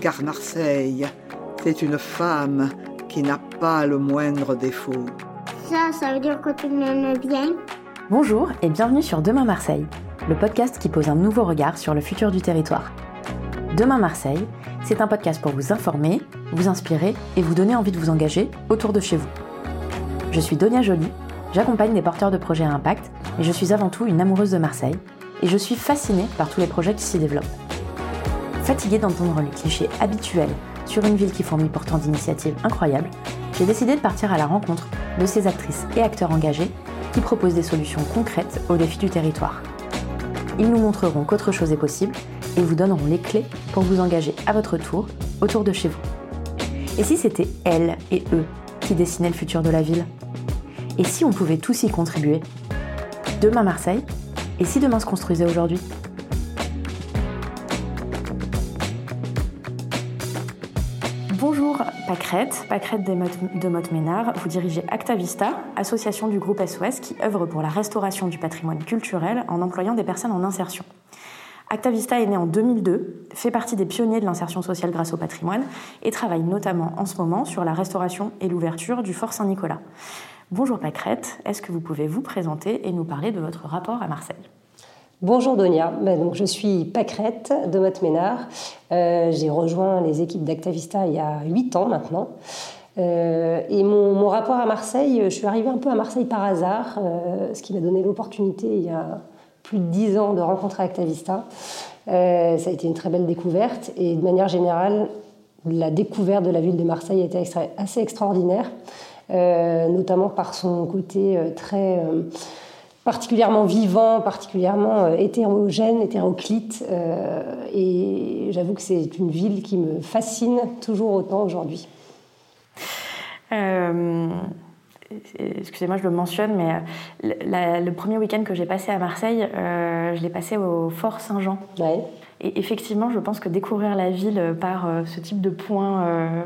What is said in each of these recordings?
car Marseille, c'est une femme qui n'a pas le moindre défaut. Ça, ça veut dire que tu m'aimes bien Bonjour et bienvenue sur Demain Marseille, le podcast qui pose un nouveau regard sur le futur du territoire. Demain Marseille, c'est un podcast pour vous informer, vous inspirer et vous donner envie de vous engager autour de chez vous. Je suis Donia Joly, j'accompagne des porteurs de projets à impact et je suis avant tout une amoureuse de Marseille et je suis fascinée par tous les projets qui s'y développent. Fatiguée d'entendre les clichés habituels sur une ville qui fournit pourtant d'initiatives incroyables, j'ai décidé de partir à la rencontre de ces actrices et acteurs engagés qui proposent des solutions concrètes aux défis du territoire. Ils nous montreront qu'autre chose est possible et vous donneront les clés pour vous engager à votre tour autour de chez vous. Et si c'était elles et eux qui dessinaient le futur de la ville? Et si on pouvait tous y contribuer? Demain Marseille? Et si demain se construisait aujourd'hui? Pacrette, Pacrette de Motte-Ménard. Vous dirigez Actavista, association du groupe SOS qui œuvre pour la restauration du patrimoine culturel en employant des personnes en insertion. Actavista est né en 2002, fait partie des pionniers de l'insertion sociale grâce au patrimoine et travaille notamment en ce moment sur la restauration et l'ouverture du Fort Saint-Nicolas. Bonjour Pacrette, est-ce que vous pouvez vous présenter et nous parler de votre rapport à Marseille? Bonjour Donia, ben, je suis Pacrette de Motte-Ménard. Euh, j'ai rejoint les équipes d'Actavista il y a 8 ans maintenant. Euh, et mon, rapport à Marseille, je suis arrivée un peu à Marseille par hasard, euh, ce qui m'a donné l'opportunité il y a plus de 10 ans de rencontrer Actavista. ça a été une très belle découverte et de manière générale, la découverte de la ville de Marseille a été assez extraordinaire, notamment par son côté très particulièrement vivant, particulièrement euh, hétérogène, hétéroclite. Euh, et j'avoue que c'est une ville qui me fascine toujours autant aujourd'hui. Euh, excusez-moi, je le mentionne, mais le premier week-end que j'ai passé à Marseille, je l'ai passé au Fort Saint-Jean. Ouais. Et effectivement, je pense que découvrir la ville par ce type de point, euh,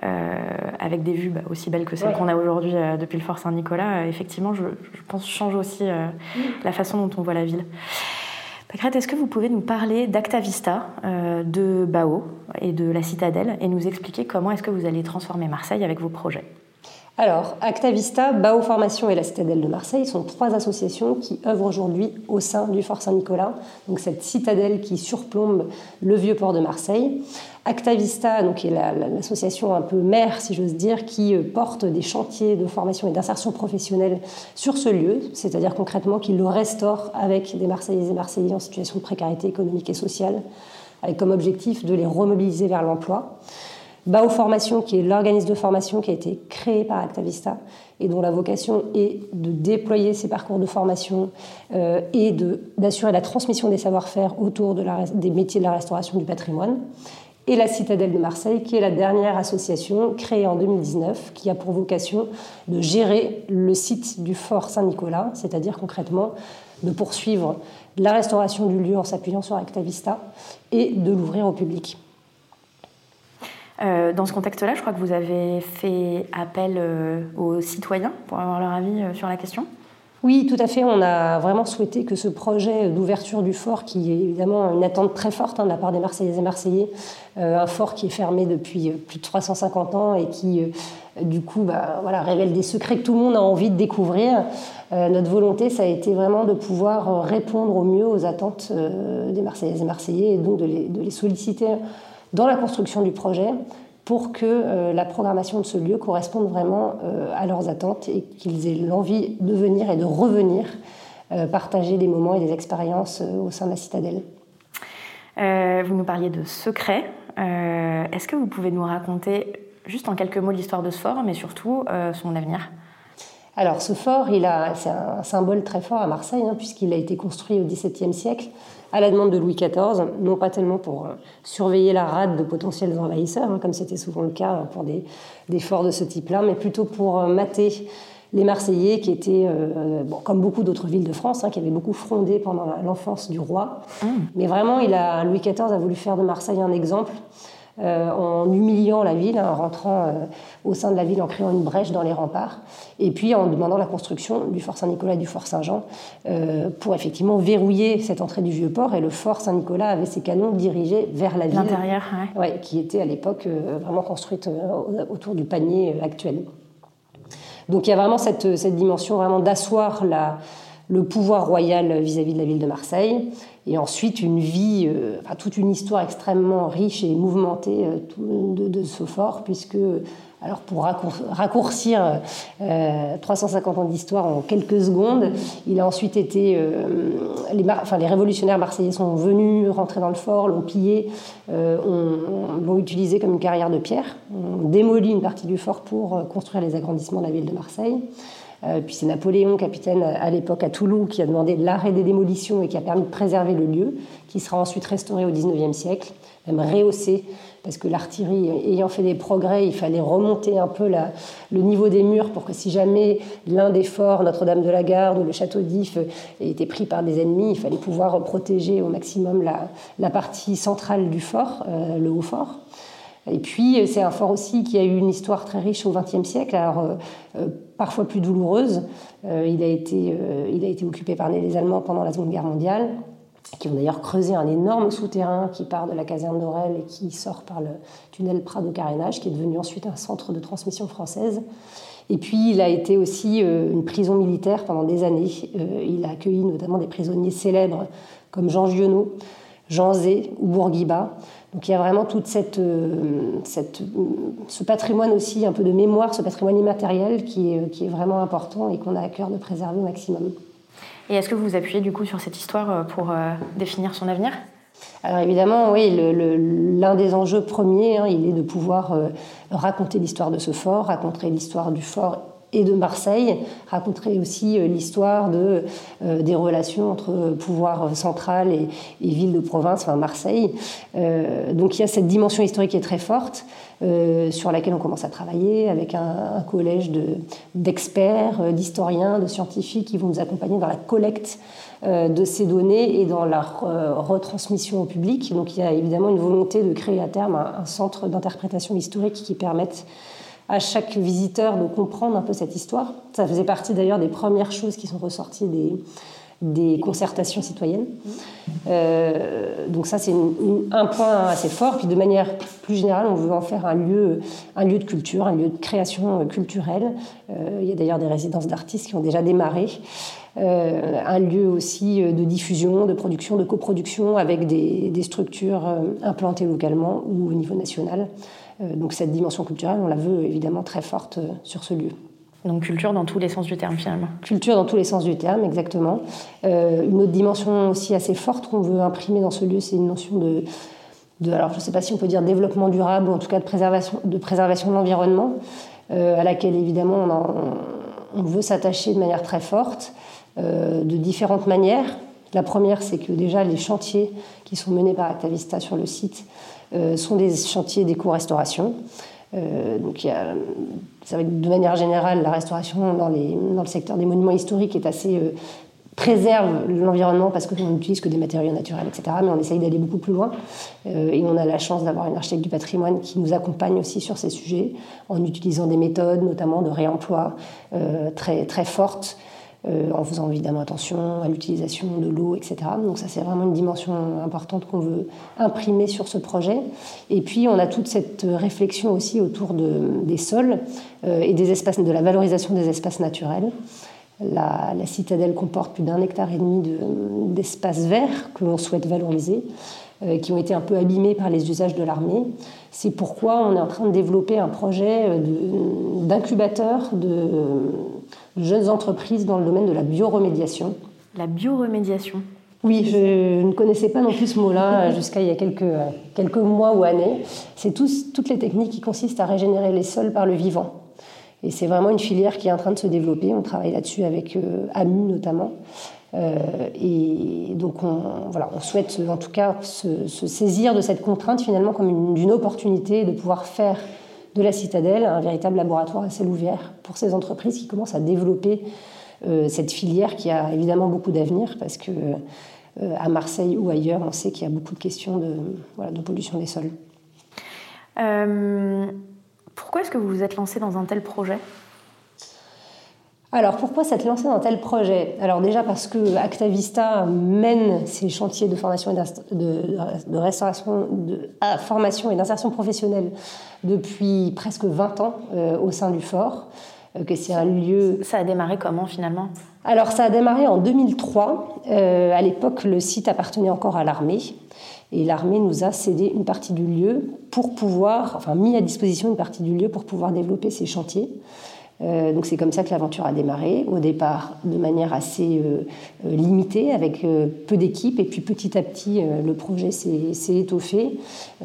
avec des vues bah, aussi belles que celles qu'on a aujourd'hui depuis le Fort Saint-Nicolas, effectivement, je, pense change aussi mm. la façon dont on voit la ville. Pacrette, est-ce que vous pouvez nous parler d'Actavista, de Bao et de la Citadelle et nous expliquer comment est-ce que vous allez transformer Marseille avec vos projets? Alors, Actavista, Bao Formation et la Citadelle de Marseille sont trois associations qui œuvrent aujourd'hui au sein du Fort Saint-Nicolas, donc cette citadelle qui surplombe le vieux port de Marseille. Actavista, donc, est l'association un peu mère, si j'ose dire, qui euh, porte des chantiers de formation et d'insertion professionnelle sur ce lieu, c'est-à-dire concrètement qu'il le restaure avec des Marseillais et Marseillais en situation de précarité économique et sociale, avec comme objectif de les remobiliser vers l'emploi. Bao Formation, qui est l'organisme de formation qui a été créé par Actavista et dont la vocation est de déployer ces parcours de formation euh, et d'assurer la transmission des savoir-faire autour des métiers de la restauration du patrimoine. Et la Citadelle de Marseille, qui est la dernière association créée en 2019, qui a pour vocation de gérer le site du Fort Saint-Nicolas, c'est-à-dire concrètement de poursuivre la restauration du lieu en s'appuyant sur Actavista et de l'ouvrir au public. Euh, dans ce contexte-là, je crois que vous avez fait appel euh, aux citoyens pour avoir leur avis euh, sur la question. Oui, tout à fait. On a vraiment souhaité que ce projet d'ouverture du fort, qui est évidemment une attente très forte hein, de la part des Marseillaises et Marseillais, un fort qui est fermé depuis plus de 350 ans et qui, du coup, bah, révèle des secrets que tout le monde a envie de découvrir. notre volonté, ça a été vraiment de pouvoir répondre au mieux aux attentes des Marseillaises et Marseillais et donc de les solliciter dans la construction du projet pour que euh, la programmation de ce lieu corresponde vraiment euh, à leurs attentes et qu'ils aient l'envie de venir et de revenir euh, partager des moments et des expériences au sein de la citadelle. vous nous parliez de secrets. Est-ce que vous pouvez nous raconter juste en quelques mots l'histoire de ce fort, mais surtout son avenir? Alors ce fort, c'est un symbole très fort à Marseille, hein, puisqu'il a été construit au XVIIe siècle à la demande de Louis XIV, non pas tellement pour euh, surveiller la rade de potentiels envahisseurs, hein, comme c'était souvent le cas pour des, forts de ce type-là, mais plutôt pour euh, mater les Marseillais qui étaient, euh, comme beaucoup d'autres villes de France, hein, qui avaient beaucoup frondé pendant l'enfance du roi. Mmh. Mais vraiment, il a, Louis XIV a voulu faire de Marseille un exemple en humiliant la ville, en rentrant au sein de la ville, en créant une brèche dans les remparts, et puis en demandant la construction du fort Saint-Nicolas et du fort Saint-Jean pour effectivement verrouiller cette entrée du vieux port. Et le fort Saint-Nicolas avait ses canons dirigés vers la ville. L'intérieur, ouais. Qui était à l'époque vraiment construite autour du panier actuel. Donc il y a vraiment cette, cette dimension vraiment d'asseoir le pouvoir royal vis-à-vis de la ville de Marseille. Et ensuite, une vie, euh, enfin, toute une histoire extrêmement riche et mouvementée euh, de, ce fort, puisque alors pour raccourcir 350 euh, ans d'histoire en quelques secondes, il a ensuite été... Les, enfin, les, révolutionnaires marseillais sont venus rentrer dans le fort, l'ont pillé, euh, l'ont utilisé comme une carrière de pierre. On démolit une partie du fort pour construire les agrandissements de la ville de Marseille. Puis c'est Napoléon, capitaine à l'époque à Toulouse, qui a demandé l'arrêt des démolitions et qui a permis de préserver le lieu, qui sera ensuite restauré au XIXe siècle, même rehaussé parce que l'artillerie ayant fait des progrès, il fallait remonter un peu le niveau des murs pour que si jamais l'un des forts, Notre-Dame de la Garde ou le château d'If, était pris par des ennemis, il fallait pouvoir protéger au maximum la, partie centrale du fort, euh, le haut fort. Et puis, c'est un fort aussi qui a eu une histoire très riche au XXe siècle, alors euh, euh, parfois plus douloureuse. il, a été, il a été occupé par les Allemands pendant la Seconde Guerre mondiale qui ont d'ailleurs creusé un énorme souterrain qui part de la caserne d'Orel et qui sort par le tunnel Prado-Carénage, qui est devenu ensuite un centre de transmission française. Et puis, il a été aussi euh, une prison militaire pendant des années. Euh, il a accueilli notamment des prisonniers célèbres comme Jean Giono, Jean Zé ou Bourguiba. Donc il y a vraiment tout euh, ce patrimoine aussi, un peu de mémoire, ce patrimoine immatériel qui est, qui est vraiment important et qu'on a à cœur de préserver au maximum. Et est-ce que vous vous appuyez du coup sur cette histoire euh, pour euh, définir son avenir? Alors évidemment, oui, l'un des enjeux premiers, hein, il est de pouvoir euh, raconter l'histoire de ce fort, raconter l'histoire du fort et de Marseille, raconter aussi l'histoire de, des relations entre pouvoir central et, ville de province, enfin Marseille. donc il y a cette dimension historique qui est très forte. Euh, sur laquelle on commence à travailler avec un, collège d'experts, euh, d'historiens, de scientifiques qui vont nous accompagner dans la collecte euh, de ces données et dans leur retransmission au public. Donc il y a évidemment une volonté de créer à terme un, centre d'interprétation historique qui permette à chaque visiteur de comprendre un peu cette histoire. Ça faisait partie d'ailleurs des premières choses qui sont ressorties des, concertations citoyennes. Euh, donc ça, c'est un point assez fort. Puis de manière plus générale, on veut en faire un lieu, un lieu de culture, un lieu de création culturelle. Euh, il y a d'ailleurs des résidences d'artistes qui ont déjà démarré. Euh, un lieu aussi de diffusion, de production, de coproduction avec des structures implantées localement ou au niveau national. Donc cette dimension culturelle, on la veut évidemment très forte sur ce lieu. Donc culture dans tous les sens du terme finalement. Culture dans tous les sens du terme, exactement. Euh, une autre dimension aussi assez forte qu'on veut imprimer dans ce lieu, c'est une notion de, de alors je ne sais pas si on peut dire développement durable ou en tout cas de préservation de, préservation de l'environnement, euh, à laquelle évidemment on, on veut s'attacher de manière très forte, euh, de différentes manières. La première, c'est que déjà les chantiers qui sont menés par Actavista sur le site sont des chantiers d'éco-restauration. Euh, donc il de manière générale, la restauration dans, le secteur des monuments historiques est assez euh, préserve l'environnement parce qu'on n'utilise que des matériaux naturels, etc. Mais on essaye d'aller beaucoup plus loin. Euh, et on a la chance d'avoir une architecte du patrimoine qui nous accompagne aussi sur ces sujets en utilisant des méthodes, notamment de réemploi très, très fortes euh, en faisant évidemment attention à l'utilisation de l'eau, etc. Donc ça, c'est vraiment une dimension importante qu'on veut imprimer sur ce projet. Et puis, on a toute cette réflexion aussi autour de, des sols euh, et des espaces, de la valorisation des espaces naturels. La, citadelle comporte plus d'un hectare et demi d'espaces verts que l'on souhaite valoriser, euh, qui ont été un peu abîmés par les usages de l'armée. C'est pourquoi on est en train de développer un projet d'incubateur de, jeunes entreprises dans le domaine de la bioremédiation. La bioremédiation oui, je ne connaissais pas non plus ce mot-là jusqu'à il y a quelques, quelques mois ou années. C'est toutes les techniques qui consistent à régénérer les sols par le vivant. Et c'est vraiment une filière qui est en train de se développer. On travaille là-dessus avec euh, AMU notamment. Euh, et donc on, voilà, on souhaite en tout cas se, se saisir de cette contrainte finalement comme une, une opportunité de pouvoir faire de la citadelle, un véritable laboratoire à ciel ouvert pour ces entreprises qui commencent à développer euh, cette filière qui a évidemment beaucoup d'avenir parce que euh, à Marseille ou ailleurs, on sait qu'il y a beaucoup de questions de, de pollution des sols. pourquoi est-ce que vous vous êtes lancé dans un tel projet? Alors pourquoi s'être lancé dans tel projet? Alors déjà parce que Actavista mène ses chantiers de formation et de, restauration, de ah, formation et d'insertion professionnelle depuis presque 20 ans euh, au sein du fort. Euh, que c'est un lieu. Ça a démarré comment finalement? Alors ça a démarré en 2003. Euh, à l'époque, le site appartenait encore à l'armée. Et l'armée nous a cédé une partie du lieu pour pouvoir, enfin mis à disposition une partie du lieu pour pouvoir développer ces chantiers. Euh, donc c'est comme ça que l'aventure a démarré, au départ de manière assez euh, euh, limitée, avec peu d'équipes, et puis petit à petit le projet s'est étoffé.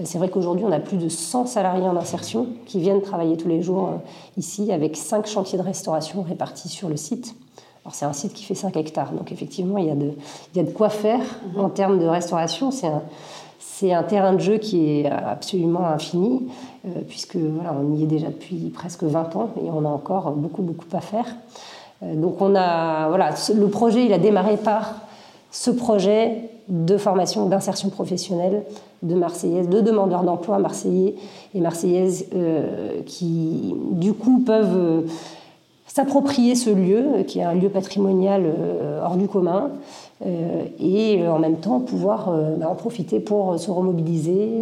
c'est vrai qu'aujourd'hui on a plus de 100 salariés en insertion qui viennent travailler tous les jours ici, avec 5 chantiers de restauration répartis sur le site. Alors c'est un site qui fait 5 hectares, donc effectivement il y a de, il y a de quoi faire en termes de restauration. C'est un, terrain de jeu qui est absolument infini, puisque voilà, on y est déjà depuis presque 20 ans et on a encore beaucoup, beaucoup à faire. Euh, donc on a, voilà, le projet, il a démarré par ce projet de formation, d'insertion professionnelle de Marseillaises, de demandeurs d'emploi marseillais et marseillaises euh, qui, du coup, peuvent s'approprier ce lieu, qui est un lieu patrimonial hors du commun, euh, et euh, en même temps pouvoir euh, bah, en profiter pour se remobiliser,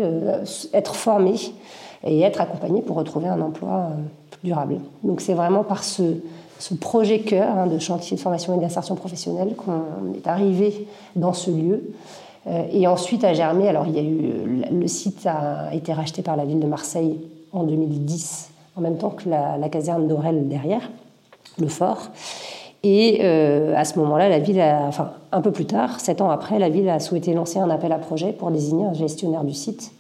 être formé et être accompagné pour retrouver un emploi durable. Donc c'est vraiment par ce, projet cœur hein, de chantier de formation et d'insertion professionnelle qu'on est arrivé dans ce lieu. et ensuite à germer, alors il y a eu, le site a été racheté par la ville de Marseille en 2010, en même temps que la, caserne d'Aurel derrière, le fort. Et euh, à ce moment-là, la ville, enfin un peu plus tard, sept ans après, la ville a souhaité lancer un appel à projet pour désigner un gestionnaire du site.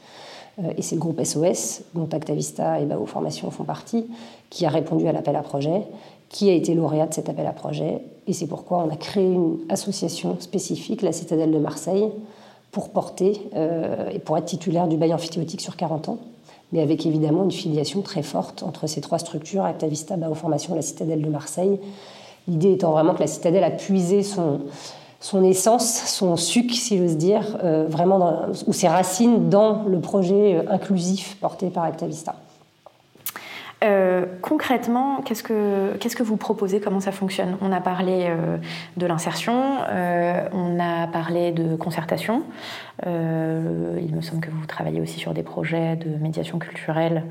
Euh, et c'est le groupe SOS, dont Actavista et Bao Formation font partie, qui a répondu à l'appel à projet, qui a été lauréat de cet appel à projet. Et c'est pourquoi on a créé une association spécifique, la Citadelle de Marseille, pour porter euh, et pour être titulaire du bail amphithéotique sur 40 ans mais avec évidemment une filiation très forte entre ces trois structures, Actavista, Bao Formation, la Citadelle de Marseille, L'idée étant vraiment que la citadelle a puisé son, son essence, son suc, si j'ose dire, euh, vraiment ou ses racines dans le projet euh, inclusif porté par Actavista. Euh, concrètement, qu'est-ce que, qu'est-ce que vous proposez? Comment ça fonctionne? On a parlé euh, de l'insertion, euh, on a parlé de concertation. il me semble que vous travaillez aussi sur des projets de médiation culturelle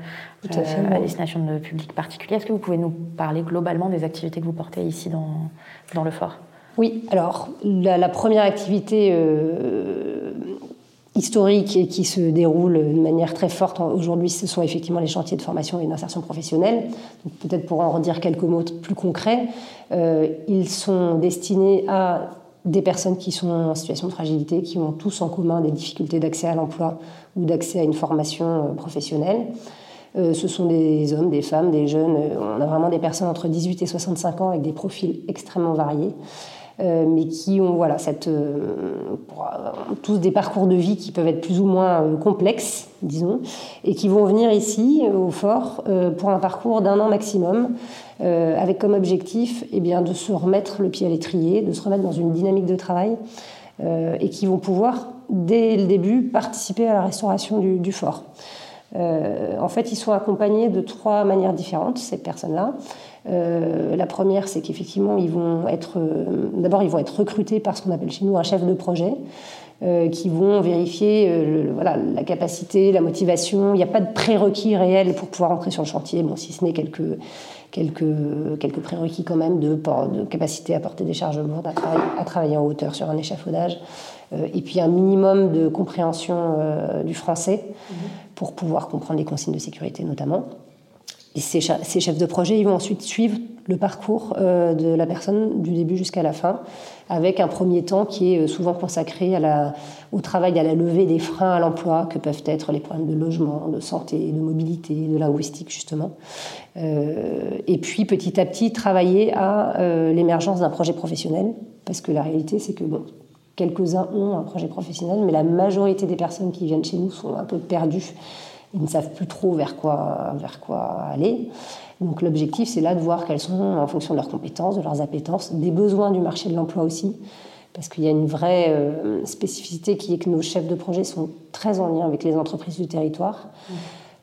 à, destination de publics particuliers. Est-ce que vous pouvez nous parler globalement des activités que vous portez ici dans, dans le fort? Oui, alors la, première activité historique et qui se déroule de manière très forte aujourd'hui, ce sont effectivement les chantiers de formation et d'insertion professionnelle. Peut-être pour en redire quelques mots plus concrets, euh, ils sont destinés à des personnes qui sont en situation de fragilité, qui ont tous en commun des difficultés d'accès à l'emploi ou d'accès à une formation euh, professionnelle. Euh, ce sont des hommes, des femmes, des jeunes. On a vraiment des personnes entre 18 et 65 ans avec des profils extrêmement variés. Euh, mais qui ont voilà, cette, euh, tous des parcours de vie qui peuvent être plus ou moins euh, complexes, disons, et qui vont venir ici, au fort, pour un parcours d'un an maximum, avec comme objectif eh bien, de se remettre le pied à l'étrier, de se remettre dans une dynamique de travail, et qui vont pouvoir, dès le début, participer à la restauration du fort. en fait, ils sont accompagnés de trois manières différentes, ces personnes-là. Euh, la première, c'est qu'effectivement, ils vont être, euh, d'abord, ils vont être recrutés par ce qu'on appelle chez nous un chef de projet, euh, qui vont vérifier voilà, la capacité, la motivation. Il n'y a pas de prérequis réels pour pouvoir entrer sur le chantier, bon, si ce n'est quelques, quelques, quelques prérequis quand même de, de capacité à porter des charges lourdes, à travailler, à travailler en hauteur sur un échafaudage, et puis un minimum de compréhension du français mmh. pour pouvoir comprendre les consignes de sécurité notamment. Ces, chefs de projet, ils vont ensuite suivre le parcours euh, de la personne du début jusqu'à la fin, avec un premier temps qui est euh, souvent consacré au travail, à la levée des freins à l'emploi, que peuvent être les problèmes de logement, de santé, de mobilité, de linguistique justement. Euh, et puis petit à petit travailler à l'émergence d'un projet professionnel, parce que la réalité c'est que bon, quelques-uns ont un projet professionnel, mais la majorité des personnes qui viennent chez nous sont un peu perdues ils ne savent plus trop vers quoi, vers quoi aller. Donc l'objectif, c'est là de voir quelles sont, en fonction de leurs compétences, de leurs appétences, des besoins du marché de l'emploi aussi. Parce qu'il y a une vraie euh, spécificité qui est que nos chefs de projet sont très en lien avec les entreprises du territoire.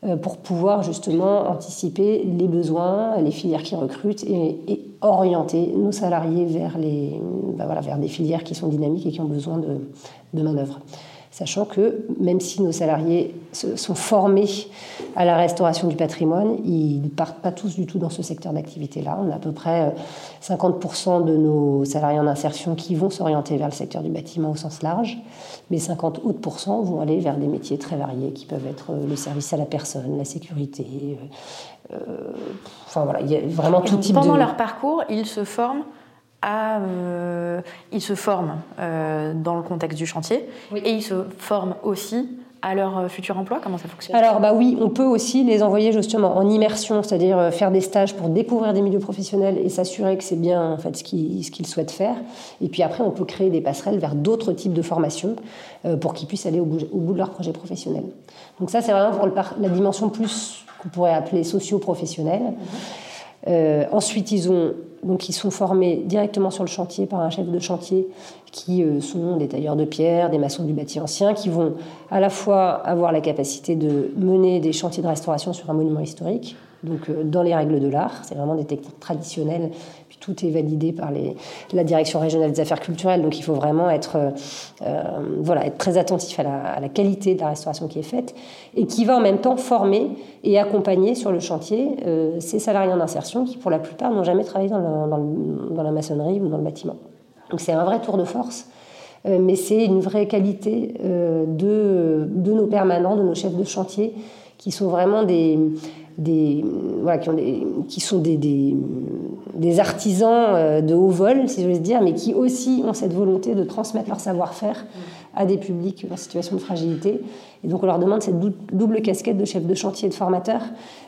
Euh, pour pouvoir justement anticiper les besoins, les filières qui recrutent et, orienter nos salariés vers, les, bah voilà, vers des filières qui sont dynamiques et qui ont besoin de, de main-d'œuvre sachant que même si nos salariés sont formés à la restauration du patrimoine, ils ne partent pas tous du tout dans ce secteur d'activité-là. On a à peu près 50% euh, de nos salariés en insertion qui vont s'orienter vers le secteur du bâtiment au sens large, mais 50 autres vont aller vers des métiers très variés qui peuvent être euh, le service à la personne, la sécurité. Euh, enfin voilà, il y a vraiment tout type de... Pendant leur parcours, ils se forment euh, ils se forment euh, dans le contexte du chantier et ils se forment aussi à leur euh, futur emploi Comment ça fonctionne? Alors bah oui, on peut aussi les envoyer justement en immersion, c'est-à-dire faire des stages pour découvrir des milieux professionnels et s'assurer que c'est bien en fait ce qu'ils souhaitent faire. Et puis après, on peut créer des passerelles vers d'autres types de formations pour qu'ils puissent aller au bout, de leur projet professionnel. Donc ça, c'est vraiment pour la dimension plus qu'on pourrait appeler socio-professionnelle. Mhm. ensuite, ils sont formés directement sur le chantier par un chef de chantier qui euh, sont des tailleurs de pierre, des maçons du bâti ancien, qui vont à la fois avoir la capacité de mener des chantiers de restauration sur un monument historique, donc euh, dans les règles de l'art, c'est vraiment des techniques traditionnelles tout est validé par la direction régionale des affaires culturelles. Donc il faut vraiment être, euh, euh, voilà, être très attentif à la, qualité de la restauration qui est faite et qui va en même temps former et accompagner sur le chantier euh, ces salariés en insertion qui, pour la plupart, n'ont jamais travaillé dans, dans, la maçonnerie ou dans le bâtiment. Donc c'est un vrai tour de force. Mais c'est une vraie qualité de, de nos permanents, de nos chefs de chantier, qui sont vraiment des, qui, sont des, artisans euh, de haut vol, si j'ose dire, mais qui aussi ont cette volonté de transmettre leur savoir-faire à des publics en situation de fragilité. Et donc on leur demande cette double casquette de chef de chantier et de formateur,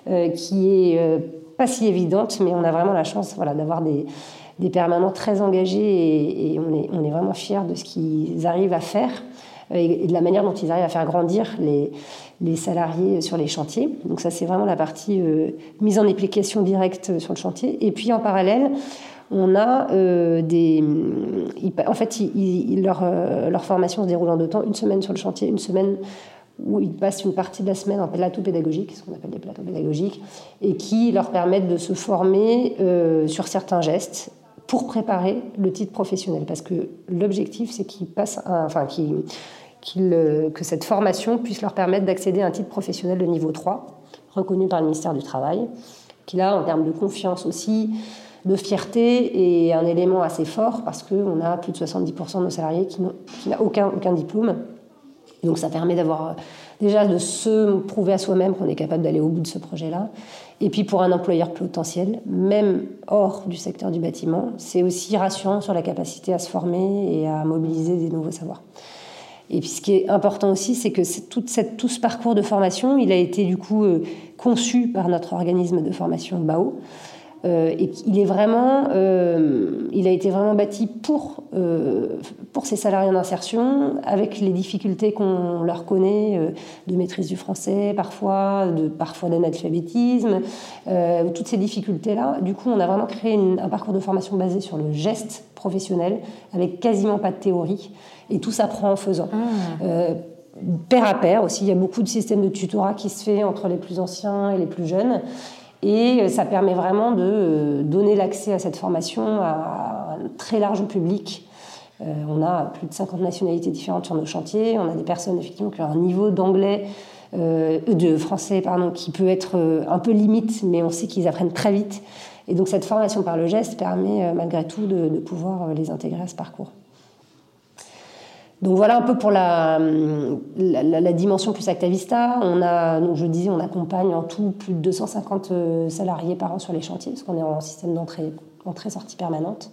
euh, qui est euh, pas si évidente, mais on a vraiment la chance d'avoir des, permanents très engagés et, et on, est, on est vraiment fiers de ce qu'ils arrivent à faire et de la manière dont ils arrivent à faire grandir les, les salariés sur les chantiers. Donc ça, c'est vraiment la partie euh, mise en application directe sur le chantier. Et puis en parallèle, on a euh, des... en fait, leur, euh, leur, formation se déroule en deux temps, une semaine sur le chantier, une semaine où ils passent une partie de la semaine en plateau pédagogique, ce qu'on appelle des plateaux pédagogiques, et qui leur permettent de se former sur certains gestes pour préparer le titre professionnel. Parce que l'objectif, c'est qu'ils passent, enfin, qu'ils euh, que cette formation puisse leur permettre d'accéder à un titre professionnel de niveau 3, reconnu par le ministère du Travail, qui là, en termes de confiance aussi, de fierté, est un élément assez fort parce qu'on a plus de 70% de nos salariés qui n'ont aucun, aucun diplôme. Donc ça permet d'avoir euh, déjà de se prouver à soi-même qu'on est capable d'aller au bout de ce projet-là. Et puis pour un employeur potentiel, même hors du secteur du bâtiment, c'est aussi rassurant sur la capacité à se former et à mobiliser des nouveaux savoirs. Et puis ce qui est important aussi, c'est que tout ce parcours de formation, il a été du coup euh, conçu par notre organisme de formation BAO. Euh, et il est vraiment, euh, il a été vraiment bâti pour euh, pour ces salariés en insertion, avec les difficultés qu'on leur connaît euh, de maîtrise du français, parfois de parfois d'analphabétisme, toutes ces difficultés là. Du coup, on a vraiment créé un parcours de formation basé sur le geste professionnel, avec quasiment pas de théorie, et tout s'apprend en faisant. Euh, pair à pair aussi, il y a beaucoup de systèmes de tutorat qui se fait entre les plus anciens et les plus jeunes. Et ça permet vraiment de euh, donner l'accès à cette formation à un très large public. Euh, on a plus de 50 nationalités différentes sur nos chantiers. On a des personnes effectivement qui ont un niveau d'anglais, de français pardon, qui peut être un peu limite, mais on sait qu'ils apprennent très vite. Et donc cette formation par le geste permet malgré tout de, de pouvoir les intégrer à ce parcours. Donc voilà un peu pour la, la, dimension plus Actavista. On a, je disais, on accompagne en tout plus de 250 euh, salariés par an sur les chantiers, parce qu'on est en système d'entrée, entrée-sortie permanente.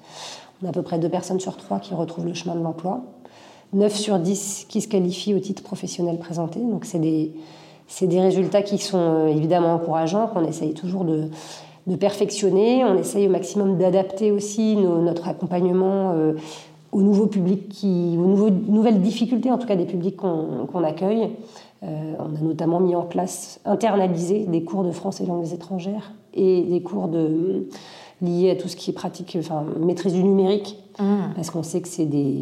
On a à peu près deux personnes sur trois qui retrouvent le chemin de l'emploi. 9 sur 10 qui se qualifient au titre professionnel présenté. Donc c'est des, des résultats qui sont euh, évidemment encourageants, qu'on essaye toujours de, de perfectionner. On essaye au maximum d'adapter aussi notre accompagnement euh, aux nouveaux publics, qui, aux nouveaux, nouvelles difficultés, en tout cas des publics qu'on accueille. Euh, on a notamment mis en place, internalisé des cours de français et langues étrangères et des cours de, liés à tout ce qui est pratique, enfin, maîtrise du numérique, mmh. parce qu'on sait que c'est des,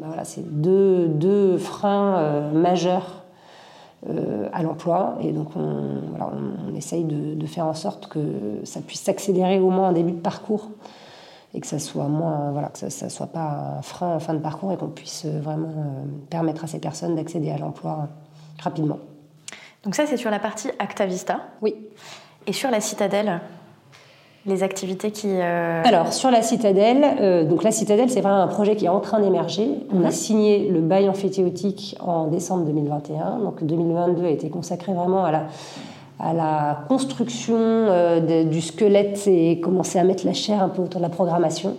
bah voilà, deux, deux freins euh, majeurs à l'emploi. Et donc, on, essaye de, faire en sorte que ça puisse s'accélérer au moins en début de parcours et que ça soit moins, voilà, que ça, soit pas un frein en fin de parcours et qu'on puisse vraiment permettre à ces personnes d'accéder à l'emploi rapidement. Donc ça, c'est sur la partie Actavista. Oui. Et sur la citadelle, les activités qui... Euh, Alors, sur la citadelle, euh, donc la citadelle, c'est vraiment un projet qui est en train d'émerger. On a mhm. signé le bail amphithéotique en décembre 2021. Donc 2022 a été consacré vraiment à la, à la construction euh, du squelette et commencer à mettre la chair un peu autour de la programmation.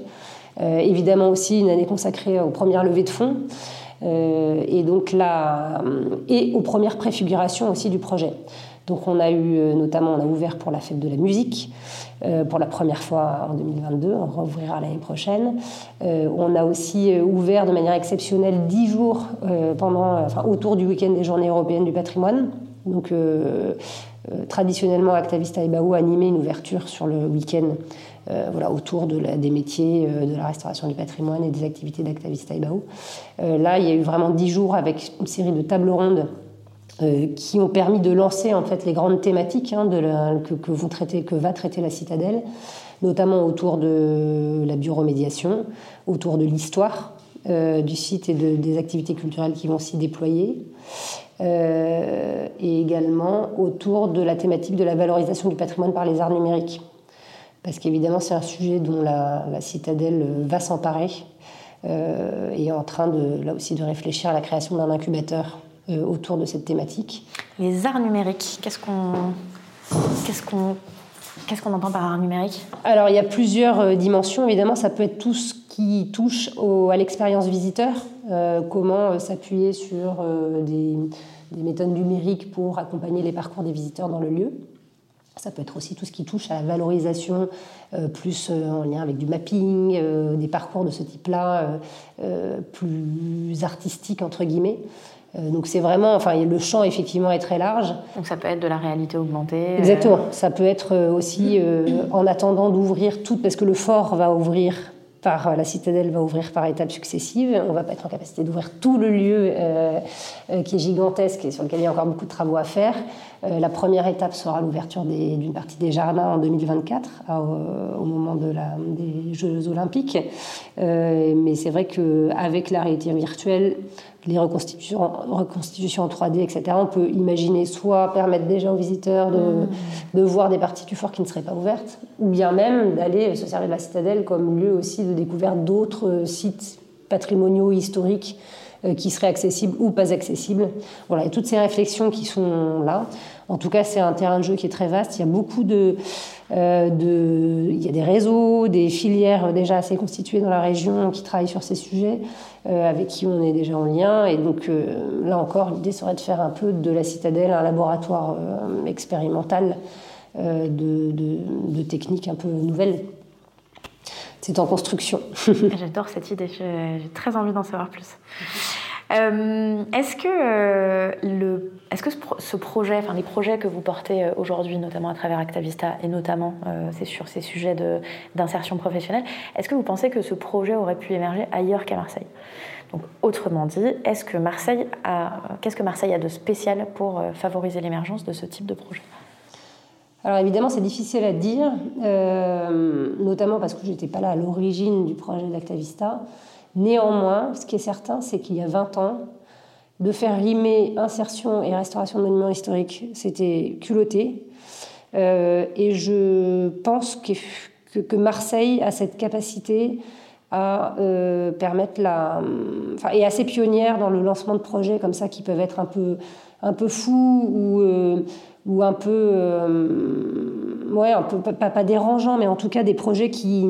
évidemment aussi une année consacrée aux premières levées de fonds. et donc là, et aux premières préfigurations aussi du projet. Donc on a eu euh, notamment, on a ouvert pour la fête de la musique euh, pour la première fois en 2022, on rouvrira l'année prochaine. Euh, on a aussi ouvert de manière exceptionnelle 10 jours pendant, enfin, autour du week-end des Journées européennes du patrimoine. Donc traditionnellement, Actavista et animé une ouverture sur le week-end voilà, autour de des métiers de la restauration du patrimoine et des activités d'Actavista et là, il y a eu vraiment 10 jours avec une série de tables rondes euh, qui ont permis de lancer en fait les grandes thématiques hein, que, va traiter la citadelle, notamment autour de la bureau-médiation, autour de l'histoire euh, du site et des activités culturelles qui vont s'y déployer, euh, et également autour de la thématique de la valorisation du patrimoine par les arts numériques. Parce qu'évidemment, c'est un sujet dont la, citadelle va s'emparer et est en train de, là aussi de réfléchir à la création d'un incubateur euh, autour de cette thématique. Les arts numériques, qu'est-ce qu'on qu'est-ce qu'on Qu'est-ce qu'on entend par art numérique Alors, il y a plusieurs euh, dimensions. Évidemment, ça peut être tout ce qui touche à l'expérience visiteur. Euh, comment s'appuyer sur des, méthodes numériques pour accompagner les parcours des visiteurs dans le lieu. Ça peut être aussi tout ce qui touche à la valorisation, plus en lien avec du mapping, des parcours de ce type-là, plus artistiques, entre guillemets. Euh, donc c'est vraiment, enfin le champ effectivement est très large. Donc ça peut être de la réalité augmentée. Euh, Exactement. Ça peut être euh, aussi en attendant d'ouvrir tout, parce que le fort va ouvrir par la citadelle va ouvrir par étapes successives. On va pas être en capacité d'ouvrir tout le lieu qui est gigantesque et sur lequel il y a encore beaucoup de travaux à faire. la première étape sera l'ouverture d'une partie des jardins en 2024, au moment de la, des Jeux olympiques. mais c'est vrai qu'avec la réalité virtuelle, les reconstitutions, reconstitutions en 3D, etc., on peut imaginer soit permettre déjà aux visiteurs de, mm. de, voir des parties du fort qui ne seraient pas ouvertes, ou bien même d'aller se servir de la citadelle comme lieu aussi de découverte d'autres sites patrimoniaux, historiques, euh, qui seraient accessibles ou pas accessibles. Voilà, et toutes ces réflexions qui sont là. En tout cas, c'est un terrain de jeu qui est très vaste. Il y a beaucoup de, euh, de, il y a des réseaux, des filières déjà assez constituées dans la région qui travaillent sur ces sujets, euh, avec qui on est déjà en lien. Et donc euh, là encore, l'idée serait de faire un peu de la citadelle un laboratoire expérimental de techniques un peu nouvelles c'est en construction. J'adore cette idée, j'ai très envie d'en savoir plus. Euh, est-ce que, euh, le, est-ce que ce, projet, enfin les projets que vous portez euh, aujourd'hui, notamment à travers Actavista et notamment c'est sur ces sujets de, d'insertion professionnelle, est-ce que vous pensez que ce projet aurait pu émerger ailleurs qu'à Marseille? Donc, autrement dit, est-ce que Marseille a, qu'est-ce que Marseille a de spécial pour favoriser l'émergence de ce type de projet? Alors évidemment, c'est difficile à dire, notamment parce que je n'étais pas là à l'origine du projet d'Actavista. Néanmoins, ce qui est certain, c'est qu'il y a 20 ans, de faire rimer insertion et restauration de monuments historiques, c'était culotté. Euh, et je pense que, que, Marseille a cette capacité à euh, permettre la. Enfin, est assez pionnière dans le lancement de projets comme ça qui peuvent être un peu, un peu fous ou, euh, ou un peu. ouais, un peu pas, pas dérangeants, mais en tout cas des projets qui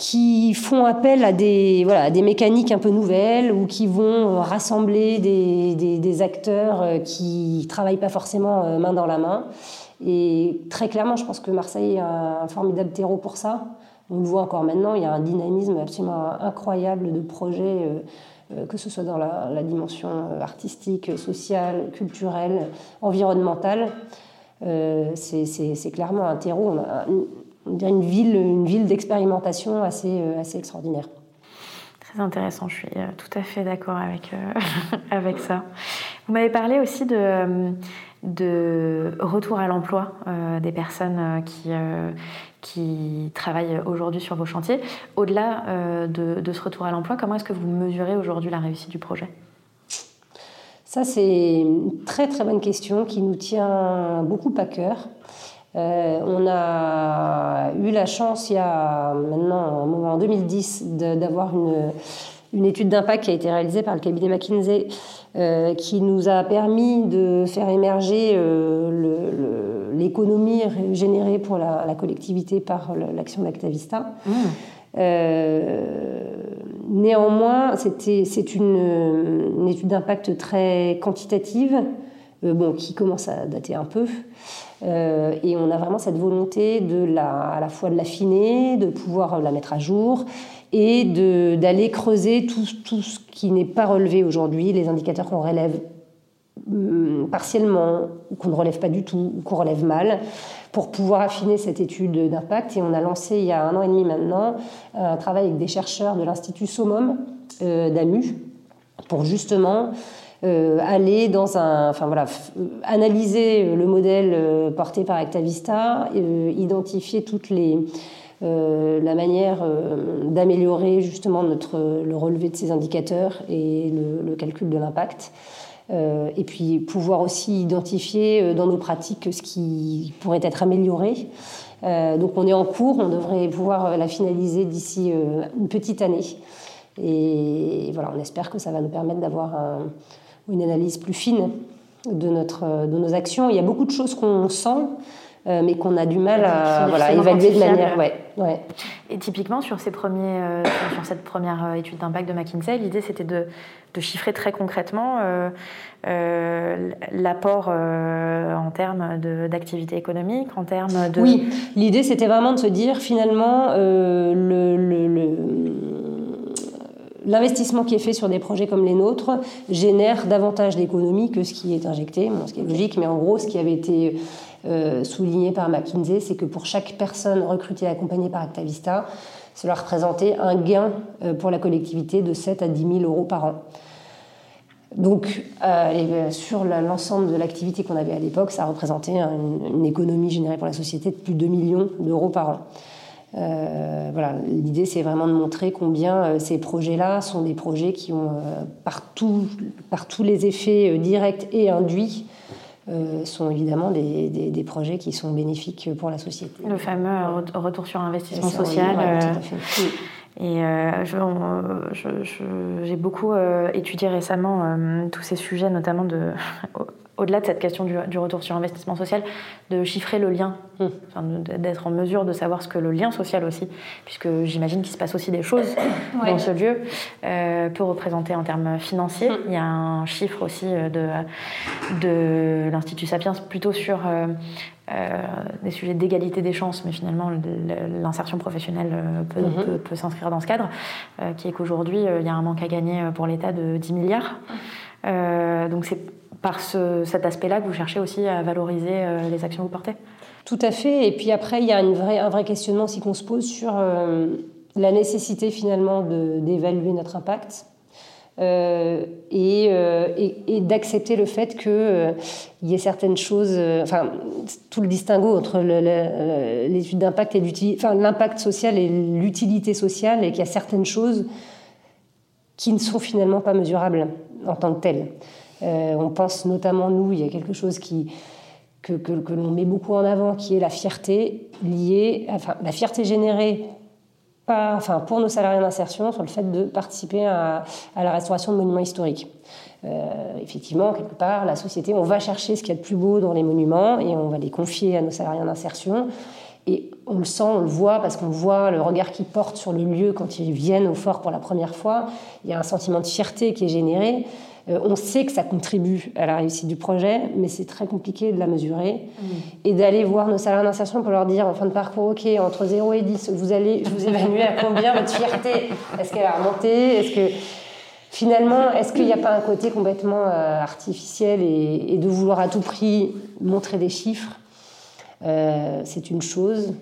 qui font appel à des, voilà, des mécaniques un peu nouvelles ou qui vont rassembler des, des, acteurs euh, qui travaillent pas forcément euh, main dans la main. Et très clairement, je pense que Marseille est un formidable terreau pour ça. On le voit encore maintenant, il y a un dynamisme absolument incroyable de projets, euh, que ce soit dans la, dimension artistique, sociale, culturelle, environnementale. c'est clairement un terreau. On dirait une ville, une ville d'expérimentation assez, euh, assez extraordinaire. Très intéressant, je suis euh, tout à fait d'accord avec, euh, avec ça. Vous m'avez parlé aussi de, de retour à l'emploi des personnes qui, qui travaillent aujourd'hui sur vos chantiers. Au-delà de, de, ce retour à l'emploi, comment est-ce que vous mesurez aujourd'hui la réussite du projet? Ça, c'est une très très bonne question qui nous tient beaucoup à cœur. Euh, on a eu la chance, il y a maintenant, en 2010, d'avoir une, une, étude d'impact qui a été réalisée par le cabinet McKinsey, euh, qui nous a permis de faire émerger euh, l'économie générée pour la, collectivité par l'action d'Actavista. Mmh. néanmoins, c'est une, une, étude d'impact très quantitative, bon, qui commence à dater un peu. Euh, et on a vraiment cette volonté de la, à la fois de l'affiner, de pouvoir la mettre à jour et d'aller creuser tout, tout, ce qui n'est pas relevé aujourd'hui, les indicateurs qu'on relève hum, partiellement, ou qu'on ne relève pas du tout, ou qu'on relève mal, pour pouvoir affiner cette étude d'impact. Et on a lancé il y a un an et demi maintenant un travail avec des chercheurs de l'Institut SOMOM euh, d'AMU pour justement aller dans un, enfin voilà, analyser le modèle euh, porté par Actavista, euh, identifier toutes les la manière d'améliorer justement notre, le relevé de ces indicateurs et le, calcul de l'impact. et puis pouvoir aussi identifier dans nos pratiques ce qui pourrait être amélioré. donc on est en cours, on devrait pouvoir la finaliser d'ici une petite année. Et voilà, on espère que ça va nous permettre d'avoir un, une analyse plus fine de, notre, de nos actions. Il y a beaucoup de choses qu'on sent, euh, mais qu'on a du mal à voilà, évaluer de manière. Ouais, ouais. Et typiquement, sur, ces premiers, euh, sur cette première euh, étude d'impact de McKinsey, l'idée c'était de, de, chiffrer très concrètement l'apport en termes d'activité économique, en termes de. Oui, l'idée c'était vraiment de se dire finalement le, le, le l'investissement qui est fait sur des projets comme les nôtres génère davantage d'économies que ce qui est injecté, ce qui est logique, mais en gros, ce qui avait été euh, souligné par McKinsey, c'est que pour chaque personne recrutée et accompagnée par Actavista, cela représentait un gain euh, pour la collectivité de 7 à 10 000 euros par an. Donc, euh, sur l'ensemble de l'activité qu'on avait à l'époque, ça représentait une, une, économie générée pour la société de plus de 2 millions d'euros par an. Euh, voilà, l'idée c'est vraiment de montrer combien euh, ces projets-là sont des projets qui ont euh, par, par, tous les effets directs et induits sont évidemment des, des, projets qui sont bénéfiques pour la société. Le fameux retour sur investissement social. Et j'ai beaucoup étudié récemment tous ces sujets, notamment de, au-delà de cette question du, retour sur investissement social, de chiffrer le lien, hmm. d'être en mesure de savoir ce que le lien social aussi, puisque j'imagine qu'il se passe aussi des choses dans ce lieu, euh, peut représenter en termes financiers. Hmm. Il y a un chiffre aussi euh, de, de l'Institut Sapiens plutôt sur euh, des sujets d'égalité des chances, mais finalement l'insertion professionnelle peut, hmm. peut, s'inscrire dans ce cadre, qui est qu'aujourd'hui il y a un manque à gagner pour l'État de 10 milliards. donc c'est par cet aspect-là que vous cherchez aussi à valoriser euh, les actions que vous portez Tout à fait. Et puis après, il y a un vrai questionnement aussi qu'on se pose sur euh, la nécessité finalement d'évaluer notre impact. Euh, et, d'accepter le fait qu'il y ait certaines choses, enfin tout le distinguo entre l'étude d'impact et l'impact social et l'utilité sociale, et qu'il y a certaines choses qui ne sont finalement pas mesurables en tant que telles. Euh, on pense notamment, nous, il y a quelque chose qui, que, l'on met beaucoup en avant, qui est la fierté liée, enfin, la fierté générée par, enfin, pour nos salariés d'insertion sur le fait de participer à, la restauration de monuments historiques. Euh, effectivement, quelque part, la société, on va chercher ce qu'il y a de plus beau dans les monuments et on va les confier à nos salariés d'insertion. Et on le sent, on le voit, parce qu'on voit le regard qu'ils portent sur le lieu quand ils viennent au fort pour la première fois. Il y a un sentiment de fierté qui est généré. Euh, on sait que ça contribue à la réussite du projet, mais c'est très compliqué de la mesurer. Mm. Et d'aller voir nos salariés d'insertion pour leur dire en fin de parcours, OK, entre 0 et 10, vous allez vous évaluer à combien votre fierté Est-ce qu'elle a remonté? Est-ce que finalement, est-ce qu'il n'y a pas un côté complètement euh, artificiel et, de vouloir à tout prix montrer des chiffres? Euh, C'est une chose.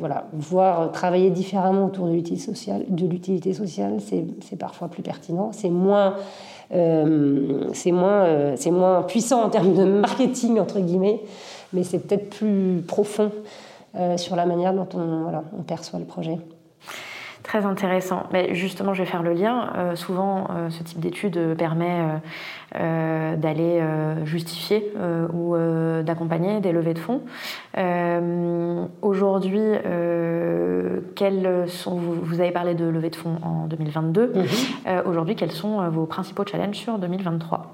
voilà, voir travailler différemment autour de l'utilité sociale, de l'utilité sociale, c'est parfois plus pertinent. C'est moins c'est moins, c'est moins puissant en termes de marketing, entre guillemets, mais c'est peut-être plus profond sur la manière dont on, voilà, on perçoit le projet. Très intéressant. Mais justement, je vais faire le lien. Euh, souvent, euh, ce type d'étude permet euh, d'aller justifier ou d'accompagner des levées de fonds. Aujourd'hui, quels sont vous, vous, avez parlé de levée de fonds en 2022. Mhm. Aujourd'hui, quels sont vos principaux challenges sur 2023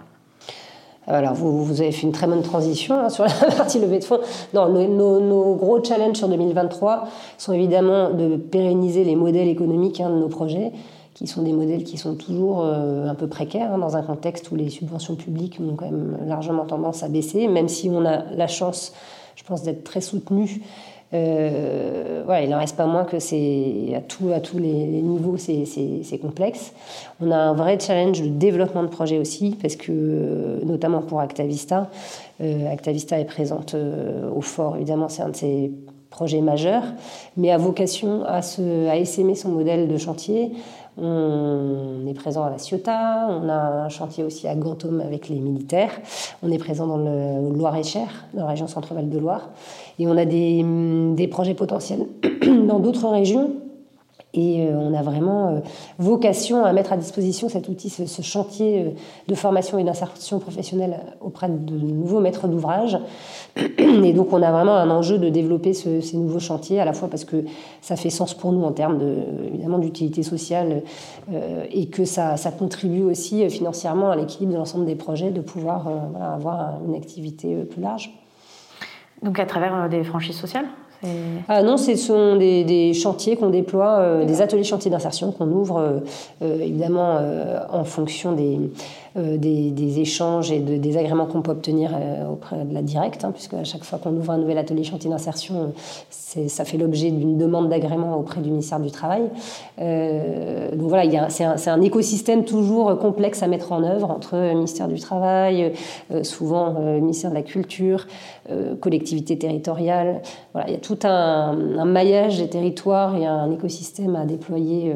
alors, vous, avez fait une très bonne transition hein, sur la partie levée de fonds. Non, nos, gros challenges sur 2023 sont évidemment de pérenniser les modèles économiques hein, de nos projets, qui sont des modèles qui sont toujours euh, un peu précaires hein, dans un contexte où les subventions publiques ont quand même largement tendance à baisser, même si on a la chance, je pense, d'être très soutenu euh, voilà, il n'en reste pas moins que c'est à, tout, à tous les, niveaux, c'est complexe. On a un vrai challenge de développement de projet aussi, parce que, notamment pour Actavista, euh, Actavista est présente euh, au fort, évidemment, c'est un de ses projets majeurs, mais a vocation à, se, à essaimer son modèle de chantier. On est présent à La Ciotat, on a un chantier aussi à Gantôme avec les militaires, on est présent dans le Loir-et-Cher, dans la région Centre-Val de Loire. Et on a des, des projets potentiels dans d'autres régions. Et euh, on a vraiment euh, vocation à mettre à disposition cet outil, ce, chantier euh, de formation et d'insertion professionnelle auprès de nouveaux maîtres d'ouvrage. Et donc on a vraiment un enjeu de développer ces nouveaux chantiers, à la fois parce que ça fait sens pour nous en termes de, évidemment d'utilité sociale et que ça, contribue aussi financièrement à l'équilibre de l'ensemble des projets, de pouvoir avoir une activité plus large. Donc à travers des franchises sociales? Ah non, ce sont des, chantiers qu'on déploie, euh, des ateliers chantiers d'insertion qu'on ouvre euh, évidemment en fonction des, euh, des, échanges et de, des agréments qu'on peut obtenir euh, auprès de la directe, hein, puisque à chaque fois qu'on ouvre un nouvel atelier chantier d'insertion, ça fait l'objet d'une demande d'agrément auprès du ministère du Travail. Euh, donc voilà, c'est un, un, écosystème toujours complexe à mettre en œuvre entre le ministère du Travail, souvent le ministère de la Culture, collectivités territoriales. Voilà, il y a tout un, un, maillage des territoires et un écosystème à déployer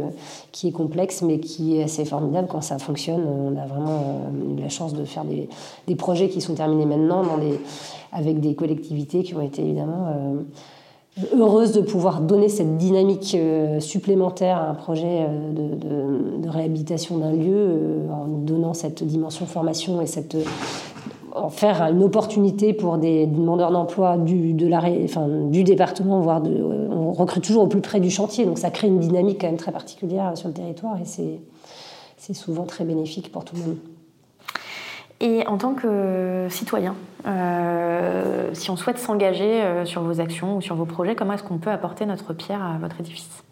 qui est complexe, mais qui est assez formidable quand ça fonctionne. On a vraiment euh, eu la chance de faire des, projets qui sont terminés maintenant avec des collectivités qui ont été évidemment euh, heureuses de pouvoir donner cette dynamique euh, supplémentaire à un projet de, réhabilitation d'un lieu en donnant cette dimension formation et cette en faire une opportunité pour des, demandeurs d'emploi du, du département, voire de, on recrute toujours au plus près du chantier, donc ça crée une dynamique quand même très particulière sur le territoire et c'est souvent très bénéfique pour tout le monde. Et en tant que citoyen, euh, si on souhaite s'engager euh, sur vos actions ou sur vos projets, comment est-ce qu'on peut apporter notre pierre à votre édifice?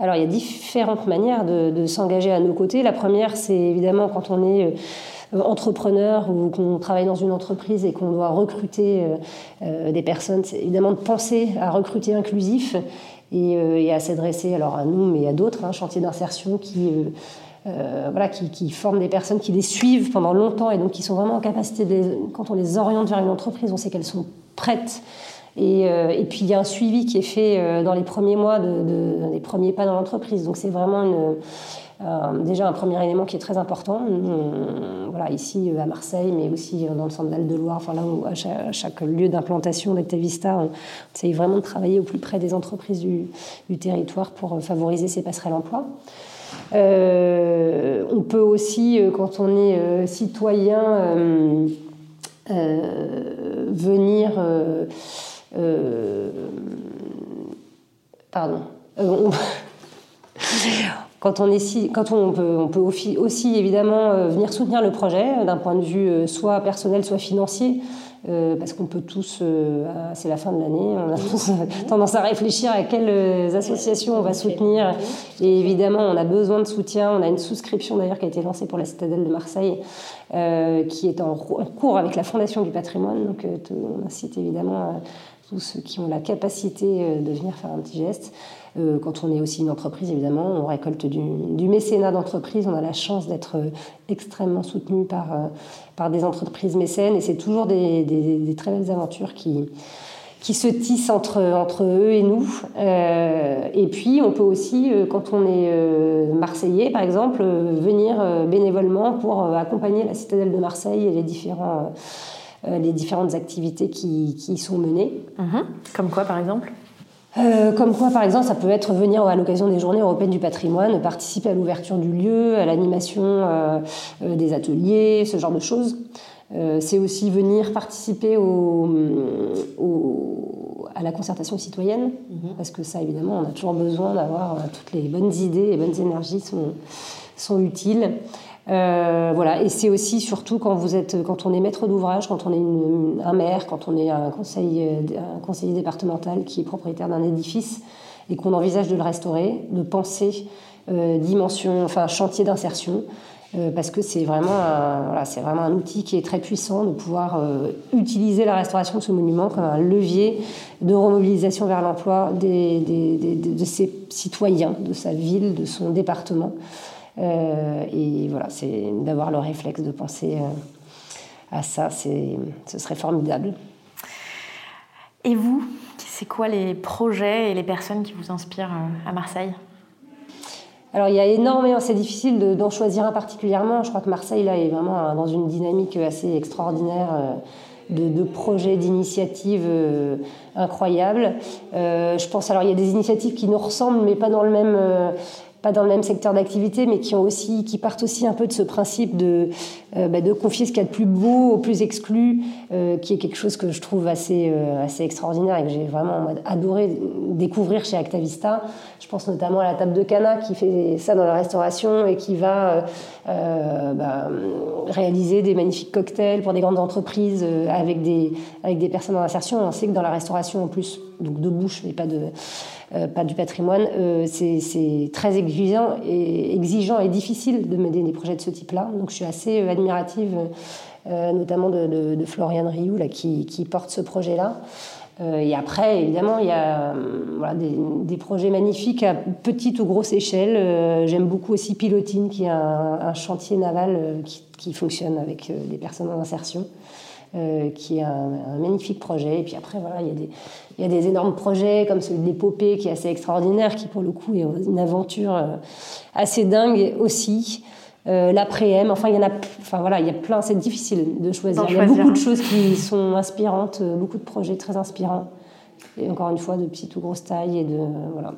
Alors il y a différentes manières de, s'engager à nos côtés. La première, c'est évidemment quand on est euh, entrepreneur ou qu'on travaille dans une entreprise et qu'on doit recruter des personnes, c'est évidemment de penser à recruter inclusif et, à s'adresser alors à nous mais à d'autres, hein, chantier d'insertion qui euh, voilà, qui, forment des personnes qui les suivent pendant longtemps et donc qui sont vraiment en capacité, quand on les oriente vers une entreprise, on sait qu'elles sont prêtes. Et, euh, et, puis il y a un suivi qui est fait euh, dans les premiers mois, de, des premiers pas dans l'entreprise. Donc c'est vraiment déjà un premier élément qui est très important. voilà, ici à Marseille, mais aussi dans le centre val de Loire, enfin là où à chaque, lieu d'implantation d'Actavista, on essaye vraiment de travailler au plus près des entreprises du, du territoire pour favoriser ces passerelles emploi. Euh, on peut aussi, euh, quand on est euh, citoyen, venir... pardon. quand on, est quand on peut, on peut aussi évidemment venir soutenir le projet d'un point de vue soit personnel, soit financier. Euh, parce qu'on peut tous, euh, c'est la fin de l'année, on a tous tendance à réfléchir à quelles associations on va soutenir. Et évidemment, on a besoin de soutien. On a une souscription d'ailleurs qui a été lancée pour la citadelle de Marseille, euh, qui est en, cours avec la Fondation du patrimoine. Donc, on incite évidemment tous ceux qui ont la capacité de venir faire un petit geste. Euh, quand on est aussi une entreprise, évidemment, on récolte du, mécénat d'entreprise. On a la chance d'être euh, extrêmement soutenu par, euh, par des entreprises mécènes et c'est toujours des, très belles aventures qui, qui se tissent entre, entre eux et nous. Et puis, on peut aussi, quand on est marseillais, par exemple, venir bénévolement pour accompagner la citadelle de Marseille et les, différents, les différentes activités qui, qui sont menées. Mhm. Comme quoi, par exemple? Comme quoi, par exemple, ça peut être venir à l'occasion des Journées européennes du patrimoine, participer à l'ouverture du lieu, à l'animation des ateliers, ce genre de choses. Euh, c'est aussi venir participer à la concertation citoyenne, mhm. parce que ça, évidemment, on a toujours besoin d'avoir euh, toutes les bonnes idées, les bonnes énergies sont, sont utiles. Euh, voilà, et c'est aussi surtout quand vous êtes, quand on est maître d'ouvrage, quand on est un maire, quand on est un, conseil, un conseiller départemental qui est propriétaire d'un édifice et qu'on envisage de le restaurer, de penser dimension, enfin chantier d'insertion, euh, parce que c'est vraiment, un, c'est vraiment un outil qui est très puissant de pouvoir euh, utiliser la restauration de ce monument comme un levier de remobilisation vers l'emploi des, de ses citoyens, de sa ville, de son département. Euh, et voilà, c'est d'avoir le réflexe de penser à ça, c'est, ce serait formidable. Et vous, c'est quoi les projets et les personnes qui vous inspirent à Marseille? Alors il y a énormément, c'est difficile d'en choisir un particulièrement. Je crois que Marseille là est vraiment dans une dynamique assez extraordinaire euh, de, projets, d'initiatives euh, incroyables. Euh, je pense alors il y a des initiatives qui nous ressemblent mais pas dans le même pas dans le même secteur d'activité, mais qui, ont aussi, qui partent aussi un peu de ce principe de, euh, bah, de confier ce qu'il y a de plus beau au plus exclu, euh, qui est quelque chose que je trouve assez, euh, assez extraordinaire et que j'ai vraiment adoré découvrir chez Actavista. Je pense notamment à la table de Cana qui fait ça dans la restauration et qui va bah, réaliser des magnifiques cocktails pour des grandes entreprises avec, des, avec des personnes en insertion. On sait que dans la restauration, en plus, donc de bouche, mais pas de euh, pas du patrimoine, euh, c'est très exigeant et, difficile de mener des projets de ce type-là. Donc je suis assez euh, admirative, notamment de, de, Floriane Rioux, là, qui, porte ce projet-là. et après, évidemment, il y a des, projets magnifiques à petite ou grosse échelle. J'aime beaucoup aussi Pilotine, qui est un, chantier naval qui, qui, fonctionne avec des personnes en insertion. Euh, qui est un, magnifique projet. Et puis après, voilà, il y, a des, il y a des énormes projets comme celui de l'épopée qui est assez extraordinaire, qui pour le coup est une aventure euh, assez dingue aussi. Euh, L'après-M, enfin il y en a, enfin voilà, il y a plein, c'est difficile de choisir. Il y a beaucoup de choses qui sont inspirantes, beaucoup de projets très inspirants. Et encore une fois, de petite ou grosse taille et de voilà.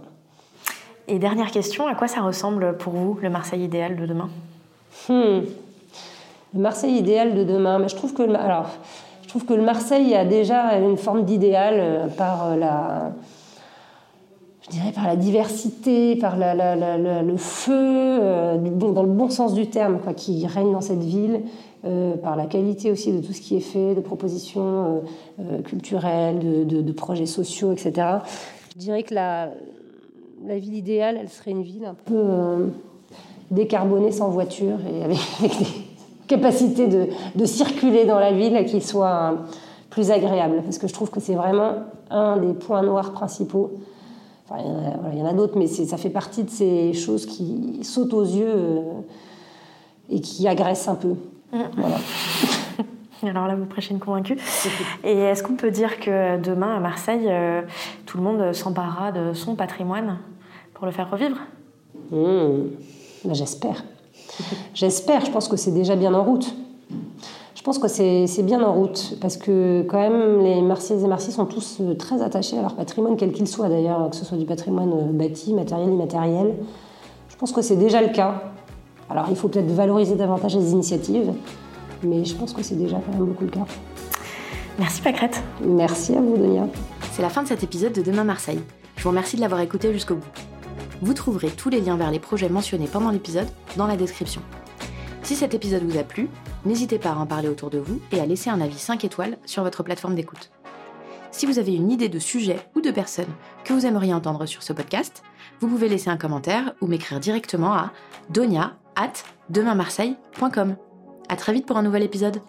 Et dernière question, à quoi ça ressemble pour vous le Marseille idéal de demain? Hmm le Marseille idéal de demain. Mais je trouve que, alors, je trouve que le Marseille a déjà une forme d'idéal euh, par euh, la, je dirais par la diversité, par le feu, euh, dans le bon sens du terme, quoi, qui règne dans cette ville, par la qualité aussi de tout ce qui est fait, de propositions culturelles, de, projets sociaux, etc. Je dirais que la, ville idéale, elle serait une ville un peu décarbonée sans voiture et avec des capacité de, de, circuler dans la ville qui soit plus agréable. Parce que je trouve que c'est vraiment un des points noirs principaux. Enfin, il y en a, d'autres, mais ça fait partie de ces choses qui sautent aux yeux euh, et qui agressent un peu. Mm. Voilà. Alors là, vous prêchez une convaincue. Et est-ce qu'on peut dire que demain, à Marseille, euh, tout le monde s'emparera de son patrimoine pour le faire revivre? Mm. ben, J'espère. J'espère, je pense que c'est déjà bien en route. Je pense que c'est bien en route parce que quand même les Marseillais et Marseillais sont tous euh, très attachés à leur patrimoine, quel qu'il soit d'ailleurs, que ce soit du patrimoine euh, bâti, matériel, immatériel. Je pense que c'est déjà le cas. Alors il faut peut-être valoriser davantage les initiatives, mais je pense que c'est déjà quand même beaucoup le cas. Merci Pacrette. Merci à vous Donia. C'est la fin de cet épisode de Demain Marseille. Je vous remercie de l'avoir écouté jusqu'au bout. Vous trouverez tous les liens vers les projets mentionnés pendant l'épisode dans la description. Si cet épisode vous a plu, n'hésitez pas à en parler autour de vous et à laisser un avis 5 étoiles sur votre plateforme d'écoute. Si vous avez une idée de sujet ou de personne que vous aimeriez entendre sur ce podcast, vous pouvez laisser un commentaire ou m'écrire directement à donia at demainmarseille.com. À très vite pour un nouvel épisode.